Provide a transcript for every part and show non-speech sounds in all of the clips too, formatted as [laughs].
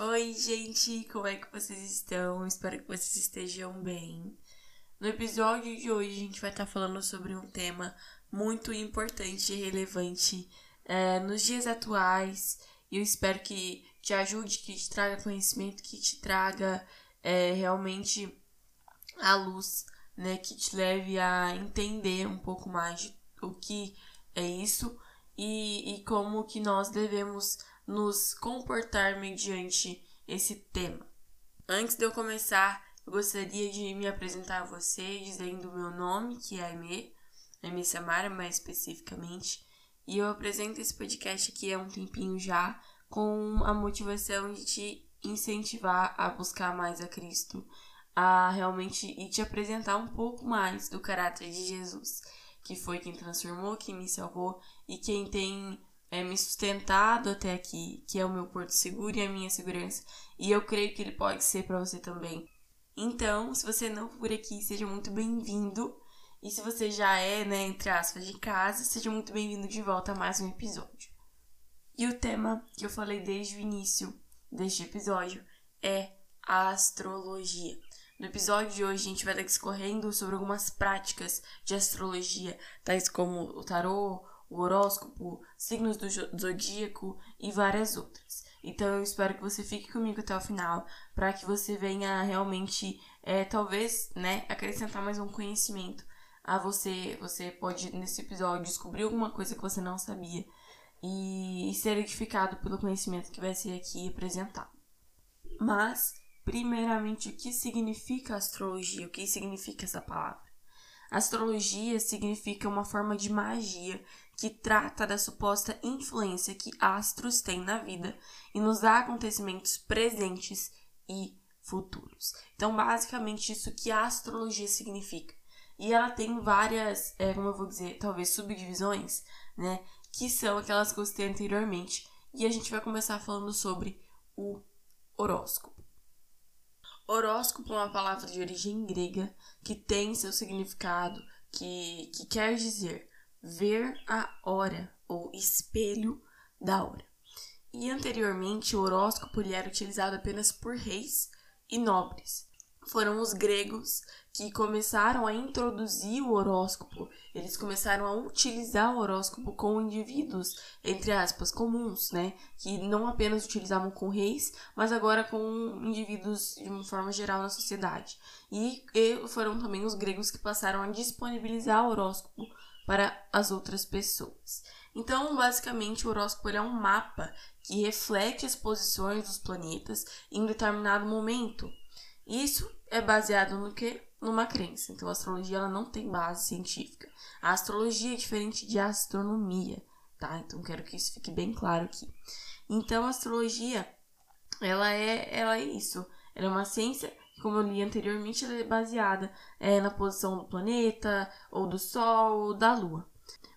Oi, gente, como é que vocês estão? Espero que vocês estejam bem. No episódio de hoje, a gente vai estar falando sobre um tema muito importante e relevante é, nos dias atuais. E eu espero que te ajude, que te traga conhecimento, que te traga é, realmente a luz, né? Que te leve a entender um pouco mais o que é isso e, e como que nós devemos nos comportar mediante esse tema. Antes de eu começar, eu gostaria de me apresentar a você dizendo o meu nome, que é Aimee, Aimee Samara mais especificamente, e eu apresento esse podcast aqui há um tempinho já, com a motivação de te incentivar a buscar mais a Cristo, a realmente e te apresentar um pouco mais do caráter de Jesus, que foi quem transformou, quem me salvou e quem tem é, me sustentado até aqui, que é o meu porto seguro e a minha segurança, e eu creio que ele pode ser para você também. Então, se você não for por aqui, seja muito bem-vindo. E se você já é, né, entre aspas, de casa, seja muito bem-vindo de volta a mais um episódio. E o tema que eu falei desde o início deste episódio é a astrologia. No episódio de hoje, a gente vai estar discorrendo sobre algumas práticas de astrologia, tais como o tarô, o horóscopo, signos do zodíaco e várias outras. Então eu espero que você fique comigo até o final para que você venha realmente, é, talvez, né, acrescentar mais um conhecimento a você. Você pode nesse episódio descobrir alguma coisa que você não sabia e, e ser edificado pelo conhecimento que vai ser aqui apresentado. Mas, primeiramente, o que significa astrologia? O que significa essa palavra? Astrologia significa uma forma de magia que trata da suposta influência que astros têm na vida e nos acontecimentos presentes e futuros. Então, basicamente, isso que a astrologia significa. E ela tem várias, é, como eu vou dizer, talvez subdivisões, né? Que são aquelas que eu citei anteriormente. E a gente vai começar falando sobre o horóscopo. Horóscopo é uma palavra de origem grega que tem seu significado, que, que quer dizer ver a hora ou espelho da hora. E anteriormente o horóscopo era utilizado apenas por reis e nobres. Foram os gregos que começaram a introduzir o horóscopo, eles começaram a utilizar o horóscopo com indivíduos, entre aspas, comuns, né? Que não apenas utilizavam com reis, mas agora com indivíduos de uma forma geral na sociedade. E, e foram também os gregos que passaram a disponibilizar o horóscopo para as outras pessoas. Então, basicamente, o horóscopo é um mapa que reflete as posições dos planetas em determinado momento. Isso é baseado no que? numa crença. Então, a astrologia ela não tem base científica. A astrologia é diferente de astronomia, tá? Então, quero que isso fique bem claro aqui. Então, a astrologia, ela é, ela é isso. Ela é uma ciência como eu li anteriormente, ela é baseada é, na posição do planeta, ou do Sol, ou da Lua.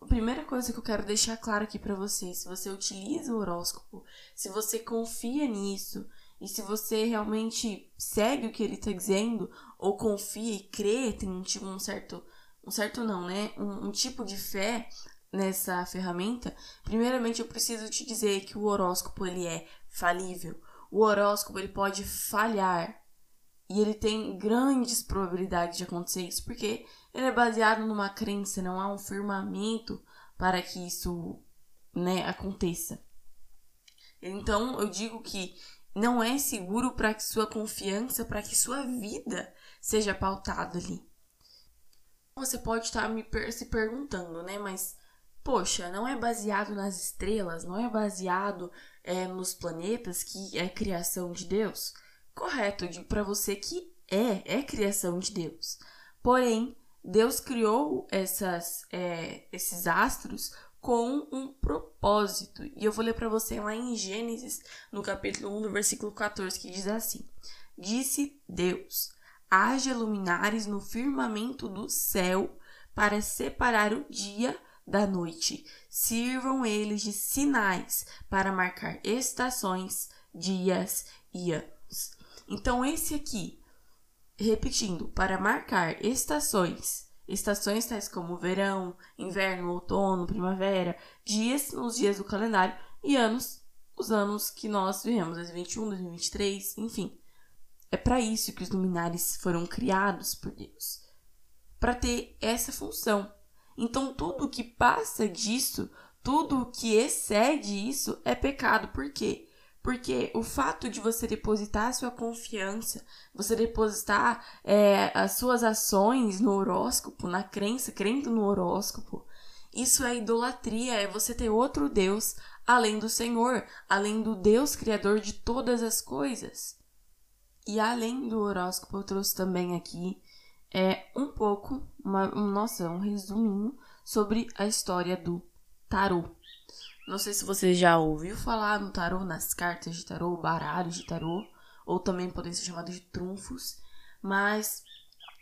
A primeira coisa que eu quero deixar claro aqui para vocês, se você utiliza o horóscopo, se você confia nisso, e se você realmente segue o que ele está dizendo, ou confia e crê, tem um, tipo, um certo. Um certo não, né? Um, um tipo de fé nessa ferramenta, primeiramente eu preciso te dizer que o horóscopo ele é falível. O horóscopo ele pode falhar. E ele tem grandes probabilidades de acontecer isso, porque ele é baseado numa crença, não há um firmamento para que isso né, aconteça. Então eu digo que não é seguro para que sua confiança, para que sua vida seja pautada ali. Você pode estar me per se perguntando, né? Mas, poxa, não é baseado nas estrelas, não é baseado é, nos planetas que é criação de Deus? Correto, para você que é, é criação de Deus. Porém, Deus criou essas, é, esses astros com um propósito. E eu vou ler para você lá em Gênesis, no capítulo 1, no versículo 14, que diz assim: Disse Deus: haja luminares no firmamento do céu para separar o dia da noite. Sirvam eles de sinais para marcar estações, dias e anos. Então, esse aqui, repetindo, para marcar estações, estações tais como verão, inverno, outono, primavera, dias nos dias do calendário e anos os anos que nós vivemos, 2021, 2023, enfim. É para isso que os luminares foram criados por Deus, para ter essa função. Então tudo que passa disso, tudo que excede isso é pecado. Por quê? Porque o fato de você depositar sua confiança, você depositar é, as suas ações no horóscopo, na crença, crendo no horóscopo, isso é idolatria, é você ter outro Deus além do Senhor, além do Deus Criador de todas as coisas. E além do horóscopo, eu trouxe também aqui é, um pouco, uma, um, nossa, um resuminho sobre a história do tarô. Não sei se você já ouviu falar no tarô, nas cartas de tarô, baralhos de tarô, ou também podem ser chamados de trunfos, mas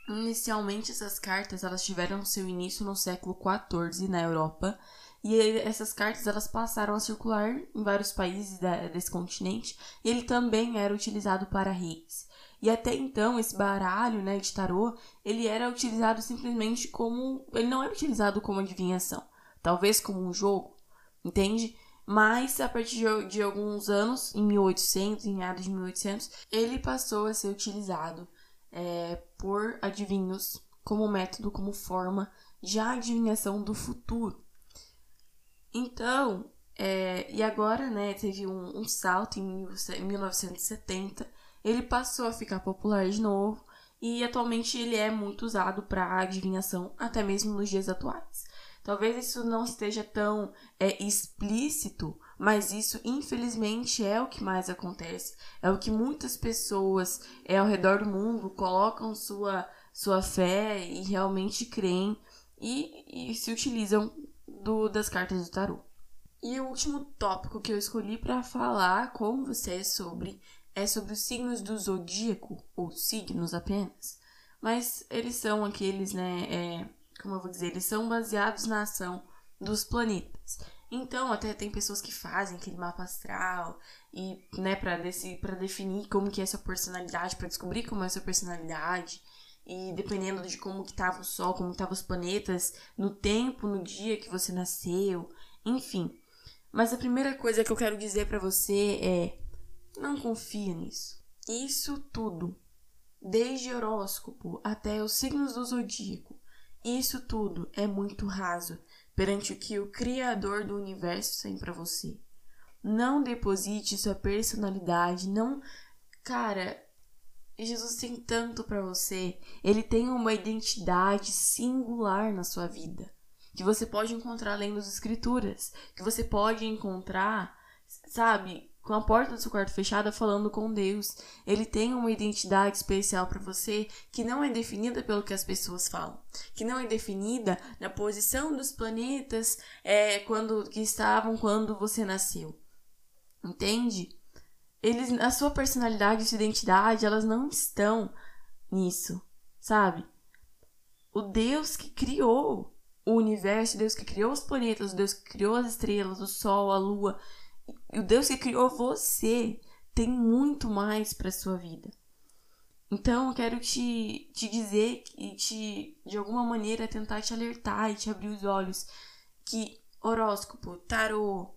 inicialmente essas cartas elas tiveram seu início no século XIV na Europa e essas cartas elas passaram a circular em vários países da, desse continente e ele também era utilizado para reis. E até então esse baralho, né, de tarô, ele era utilizado simplesmente como, ele não era utilizado como adivinhação, talvez como um jogo, entende? Mas a partir de, de alguns anos, em 1800, em meados de 1800, ele passou a ser utilizado é, por adivinhos como método, como forma de adivinhação do futuro. Então, é, e agora, né, teve um, um salto em 1970, ele passou a ficar popular de novo e atualmente ele é muito usado para adivinhação, até mesmo nos dias atuais. Talvez isso não esteja tão é, explícito, mas isso infelizmente é o que mais acontece. É o que muitas pessoas é, ao redor do mundo colocam sua, sua fé e realmente creem e, e se utilizam do, das cartas do tarô. E o último tópico que eu escolhi para falar com vocês sobre é sobre os signos do zodíaco, ou signos apenas. Mas eles são aqueles, né? É, como eu vou dizer, eles são baseados na ação dos planetas. Então, até tem pessoas que fazem aquele mapa astral e, né, para definir como que é a sua personalidade, para descobrir como é a sua personalidade. E dependendo de como que tava o sol, como estavam os planetas, no tempo, no dia que você nasceu, enfim. Mas a primeira coisa que eu quero dizer para você é: não confia nisso. Isso tudo, desde horóscopo até os signos do zodíaco, isso tudo é muito raso perante o que o Criador do universo tem para você. Não deposite sua personalidade, não. Cara, Jesus tem tanto para você. Ele tem uma identidade singular na sua vida. Que você pode encontrar lendo as escrituras. Que você pode encontrar, sabe, com a porta do seu quarto fechada falando com Deus. Ele tem uma identidade especial para você que não é definida pelo que as pessoas falam, que não é definida na posição dos planetas é, quando que estavam quando você nasceu. Entende? eles, a sua personalidade, a sua identidade, elas não estão nisso, sabe? O Deus que criou o universo, Deus que criou os planetas, Deus que criou as estrelas, o sol, a lua, o Deus que criou você tem muito mais para sua vida. Então, eu quero te, te dizer e te, de alguma maneira, tentar te alertar e te abrir os olhos que horóscopo, tarô,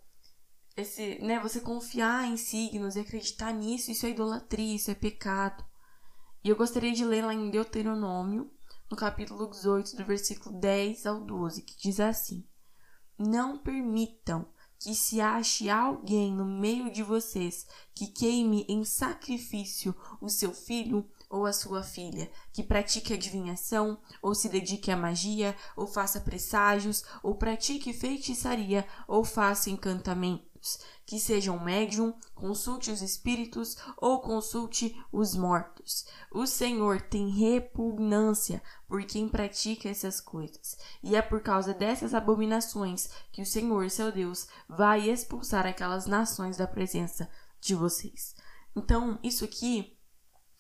esse, né, você confiar em signos e acreditar nisso, isso é idolatria, isso é pecado. E eu gostaria de ler lá em Deuteronômio, no capítulo 18, do versículo 10 ao 12, que diz assim: Não permitam que se ache alguém no meio de vocês que queime em sacrifício o seu filho ou a sua filha, que pratique adivinhação, ou se dedique à magia, ou faça presságios, ou pratique feitiçaria, ou faça encantamento espíritos, que sejam médium, consulte os espíritos ou consulte os mortos. O Senhor tem repugnância por quem pratica essas coisas, e é por causa dessas abominações que o Senhor, seu Deus, vai expulsar aquelas nações da presença de vocês. Então, isso aqui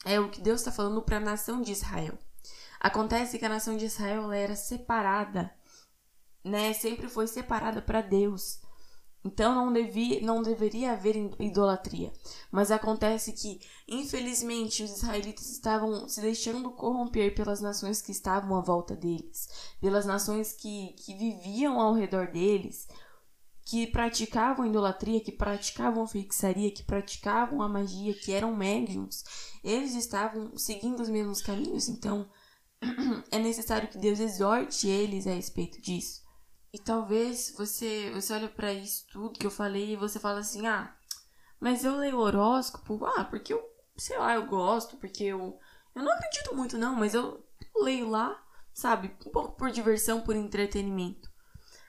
é o que Deus está falando para a nação de Israel. Acontece que a nação de Israel era separada, né? Sempre foi separada para Deus. Então não, devia, não deveria haver idolatria. Mas acontece que, infelizmente, os israelitas estavam se deixando corromper pelas nações que estavam à volta deles, pelas nações que, que viviam ao redor deles. que praticavam idolatria, que praticavam feitiçaria, que praticavam a magia, que eram médiums, eles estavam seguindo os mesmos caminhos, então [clears throat] é necessário que Deus exorte eles a respeito disso. E talvez você, você olha para isso tudo que eu falei e você fala assim: "Ah, mas eu leio horóscopo, ah, porque eu, sei lá, eu gosto, porque eu eu não acredito muito não, mas eu leio lá, sabe, um pouco por diversão, por entretenimento.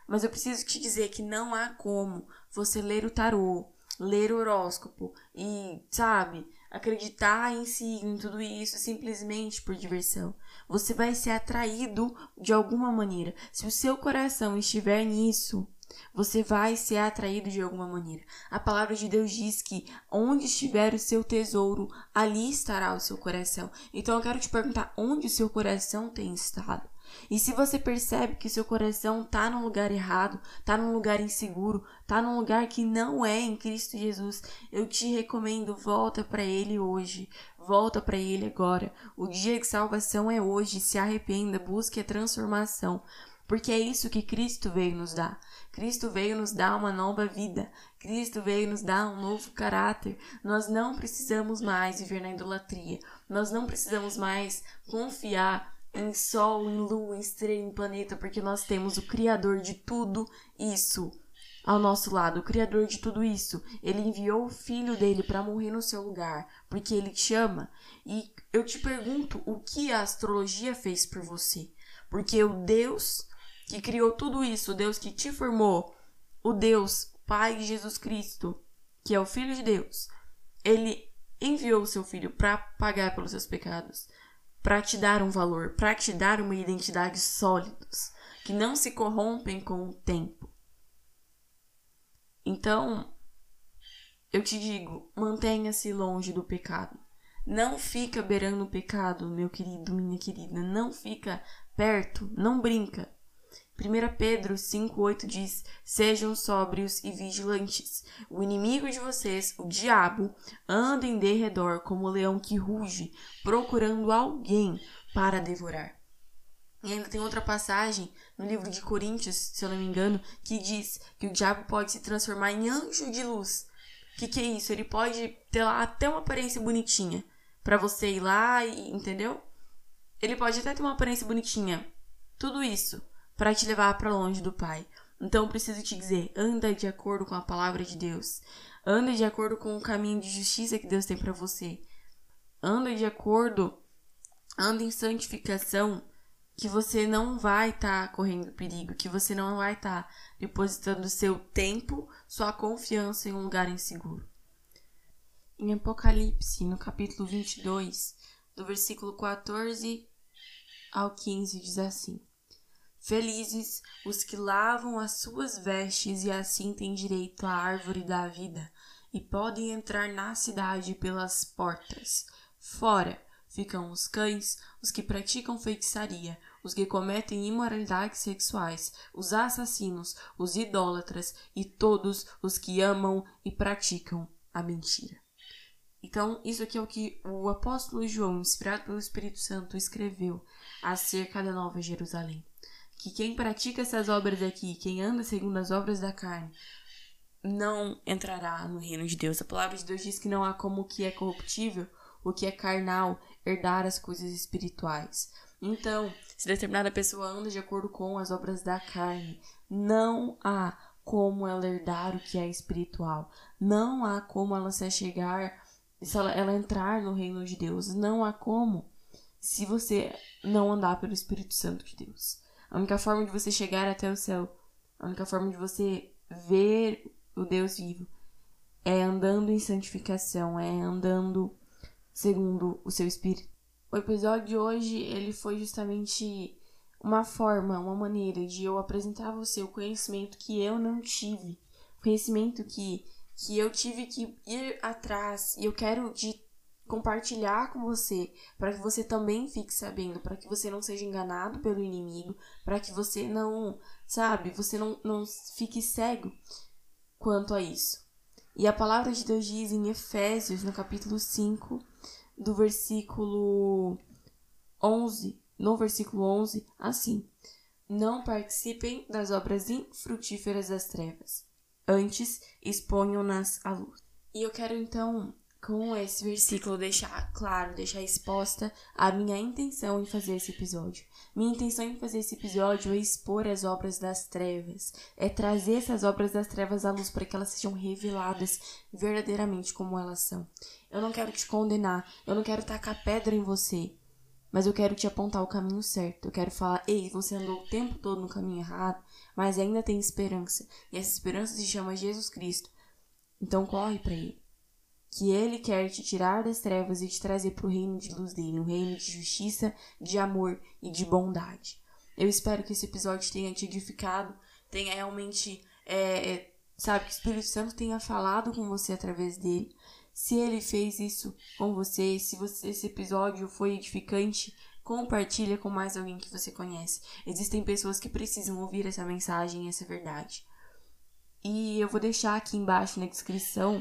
Mas eu preciso te dizer que não há como você ler o tarô, ler o horóscopo e, sabe, acreditar em si, em tudo isso, simplesmente por diversão. Você vai ser atraído de alguma maneira. Se o seu coração estiver nisso, você vai ser atraído de alguma maneira. A palavra de Deus diz que onde estiver o seu tesouro, ali estará o seu coração. Então eu quero te perguntar onde o seu coração tem estado. E se você percebe que seu coração tá no lugar errado, tá num lugar inseguro, tá num lugar que não é em Cristo Jesus, eu te recomendo volta para ele hoje. Volta para ele agora. O dia de salvação é hoje. Se arrependa, busque a transformação. Porque é isso que Cristo veio nos dar. Cristo veio nos dar uma nova vida. Cristo veio nos dar um novo caráter. Nós não precisamos mais viver na idolatria. Nós não precisamos mais confiar em Sol, em Lua, em estrela, em planeta, porque nós temos o Criador de tudo isso ao nosso lado, o Criador de tudo isso. Ele enviou o Filho dele para morrer no seu lugar, porque ele te ama. E eu te pergunto, o que a astrologia fez por você? Porque o Deus que criou tudo isso, o Deus que te formou, o Deus Pai Jesus Cristo, que é o Filho de Deus, ele enviou o seu filho para pagar pelos seus pecados para te dar um valor, para te dar uma identidade sólidos, que não se corrompem com o tempo. Então, eu te digo, mantenha-se longe do pecado. Não fica beirando o pecado, meu querido, minha querida. Não fica perto, não brinca. 1 Pedro 5,8 diz: Sejam sóbrios e vigilantes. O inimigo de vocês, o diabo, anda em derredor como o leão que ruge, procurando alguém para devorar. E ainda tem outra passagem no livro de Coríntios, se eu não me engano, que diz que o diabo pode se transformar em anjo de luz. O que, que é isso? Ele pode ter lá até uma aparência bonitinha para você ir lá e entendeu? Ele pode até ter uma aparência bonitinha. Tudo isso para te levar para longe do Pai. Então eu preciso te dizer, anda de acordo com a palavra de Deus. Anda de acordo com o caminho de justiça que Deus tem para você. Anda de acordo, anda em santificação, que você não vai estar tá correndo perigo, que você não vai estar tá depositando seu tempo, sua confiança em um lugar inseguro. Em Apocalipse, no capítulo 22, do versículo 14 ao 15, diz assim: Felizes os que lavam as suas vestes e assim têm direito à árvore da vida e podem entrar na cidade pelas portas. Fora ficam os cães, os que praticam feitiçaria, os que cometem imoralidades sexuais, os assassinos, os idólatras e todos os que amam e praticam a mentira. Então, isso aqui é o que o apóstolo João, inspirado pelo Espírito Santo, escreveu acerca da Nova Jerusalém que quem pratica essas obras aqui, quem anda segundo as obras da carne, não entrará no reino de Deus. A palavra de Deus diz que não há como o que é corruptível, o que é carnal, herdar as coisas espirituais. Então, se determinada pessoa anda de acordo com as obras da carne, não há como ela herdar o que é espiritual. Não há como ela se achegar, se ela, ela entrar no reino de Deus. Não há como se você não andar pelo Espírito Santo de Deus. A única forma de você chegar até o céu, a única forma de você ver o Deus vivo é andando em santificação, é andando segundo o seu espírito. O episódio de hoje, ele foi justamente uma forma, uma maneira de eu apresentar a você o conhecimento que eu não tive, conhecimento que que eu tive que ir atrás e eu quero de compartilhar com você, para que você também fique sabendo, para que você não seja enganado pelo inimigo, para que você não, sabe, você não, não fique cego quanto a isso. E a palavra de Deus diz em Efésios, no capítulo 5, do versículo 11, no versículo 11, assim: Não participem das obras infrutíferas das trevas, Antes, exponham-nas à luz. E eu quero então com esse versículo deixar claro, deixar exposta a minha intenção em fazer esse episódio. Minha intenção em fazer esse episódio é expor as obras das trevas, é trazer essas obras das trevas à luz para que elas sejam reveladas verdadeiramente como elas são. Eu não quero te condenar, eu não quero tacar pedra em você, mas eu quero te apontar o caminho certo. Eu quero falar, ei, você andou o tempo todo no caminho errado, mas ainda tem esperança. E essa esperança se chama Jesus Cristo. Então corre para ele que ele quer te tirar das trevas e te trazer para o reino de luz dele, um reino de justiça, de amor e de bondade. Eu espero que esse episódio tenha te edificado, tenha realmente, é, é, sabe, que o Espírito Santo tenha falado com você através dele. Se ele fez isso com você, se você, esse episódio foi edificante, compartilha com mais alguém que você conhece. Existem pessoas que precisam ouvir essa mensagem, essa verdade. E eu vou deixar aqui embaixo na descrição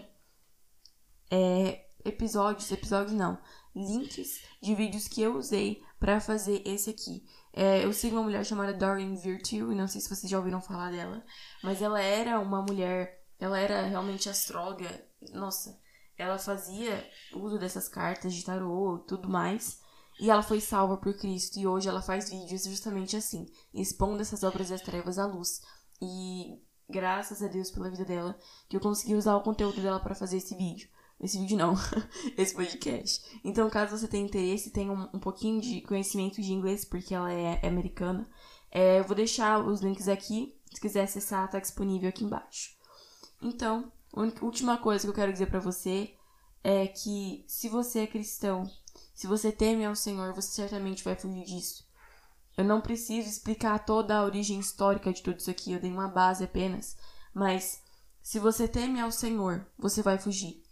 é, episódios, episódios não, links de vídeos que eu usei para fazer esse aqui. É, eu sigo uma mulher chamada Doreen Virtue, e não sei se vocês já ouviram falar dela, mas ela era uma mulher, ela era realmente astróloga, nossa, ela fazia uso dessas cartas de tarô e tudo mais. E ela foi salva por Cristo e hoje ela faz vídeos justamente assim, expondo essas obras das trevas à luz. E graças a Deus pela vida dela que eu consegui usar o conteúdo dela para fazer esse vídeo. Esse vídeo não, [laughs] esse podcast. Então, caso você tenha interesse, tenha um, um pouquinho de conhecimento de inglês, porque ela é, é americana, é, eu vou deixar os links aqui. Se quiser acessar, tá disponível aqui embaixo. Então, a última coisa que eu quero dizer para você é que se você é cristão, se você teme ao Senhor, você certamente vai fugir disso. Eu não preciso explicar toda a origem histórica de tudo isso aqui, eu dei uma base apenas. Mas se você teme ao Senhor, você vai fugir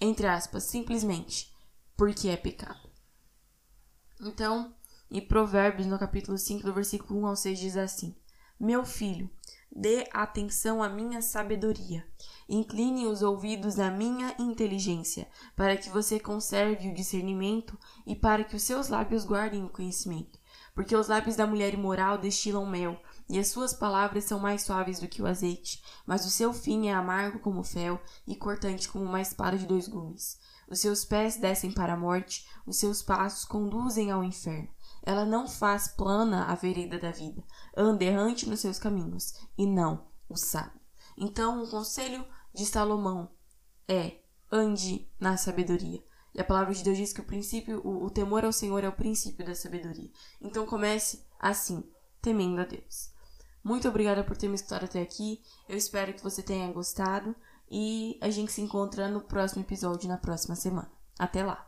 entre aspas, simplesmente porque é pecado. Então, em Provérbios, no capítulo 5, do versículo 1 ao 6, diz assim: Meu filho, dê atenção à minha sabedoria, incline os ouvidos à minha inteligência, para que você conserve o discernimento e para que os seus lábios guardem o conhecimento. Porque os lábios da mulher imoral destilam mel, e as suas palavras são mais suaves do que o azeite, mas o seu fim é amargo como fel e cortante como uma espada de dois gumes. Os seus pés descem para a morte, os seus passos conduzem ao inferno. Ela não faz plana a vereda da vida, anda errante nos seus caminhos, e não o sabe. Então, o conselho de Salomão é: ande na sabedoria. E a palavra de Deus diz que o princípio, o, o temor ao Senhor é o princípio da sabedoria. Então comece assim, temendo a Deus. Muito obrigada por ter me escutado até aqui. Eu espero que você tenha gostado e a gente se encontra no próximo episódio na próxima semana. Até lá!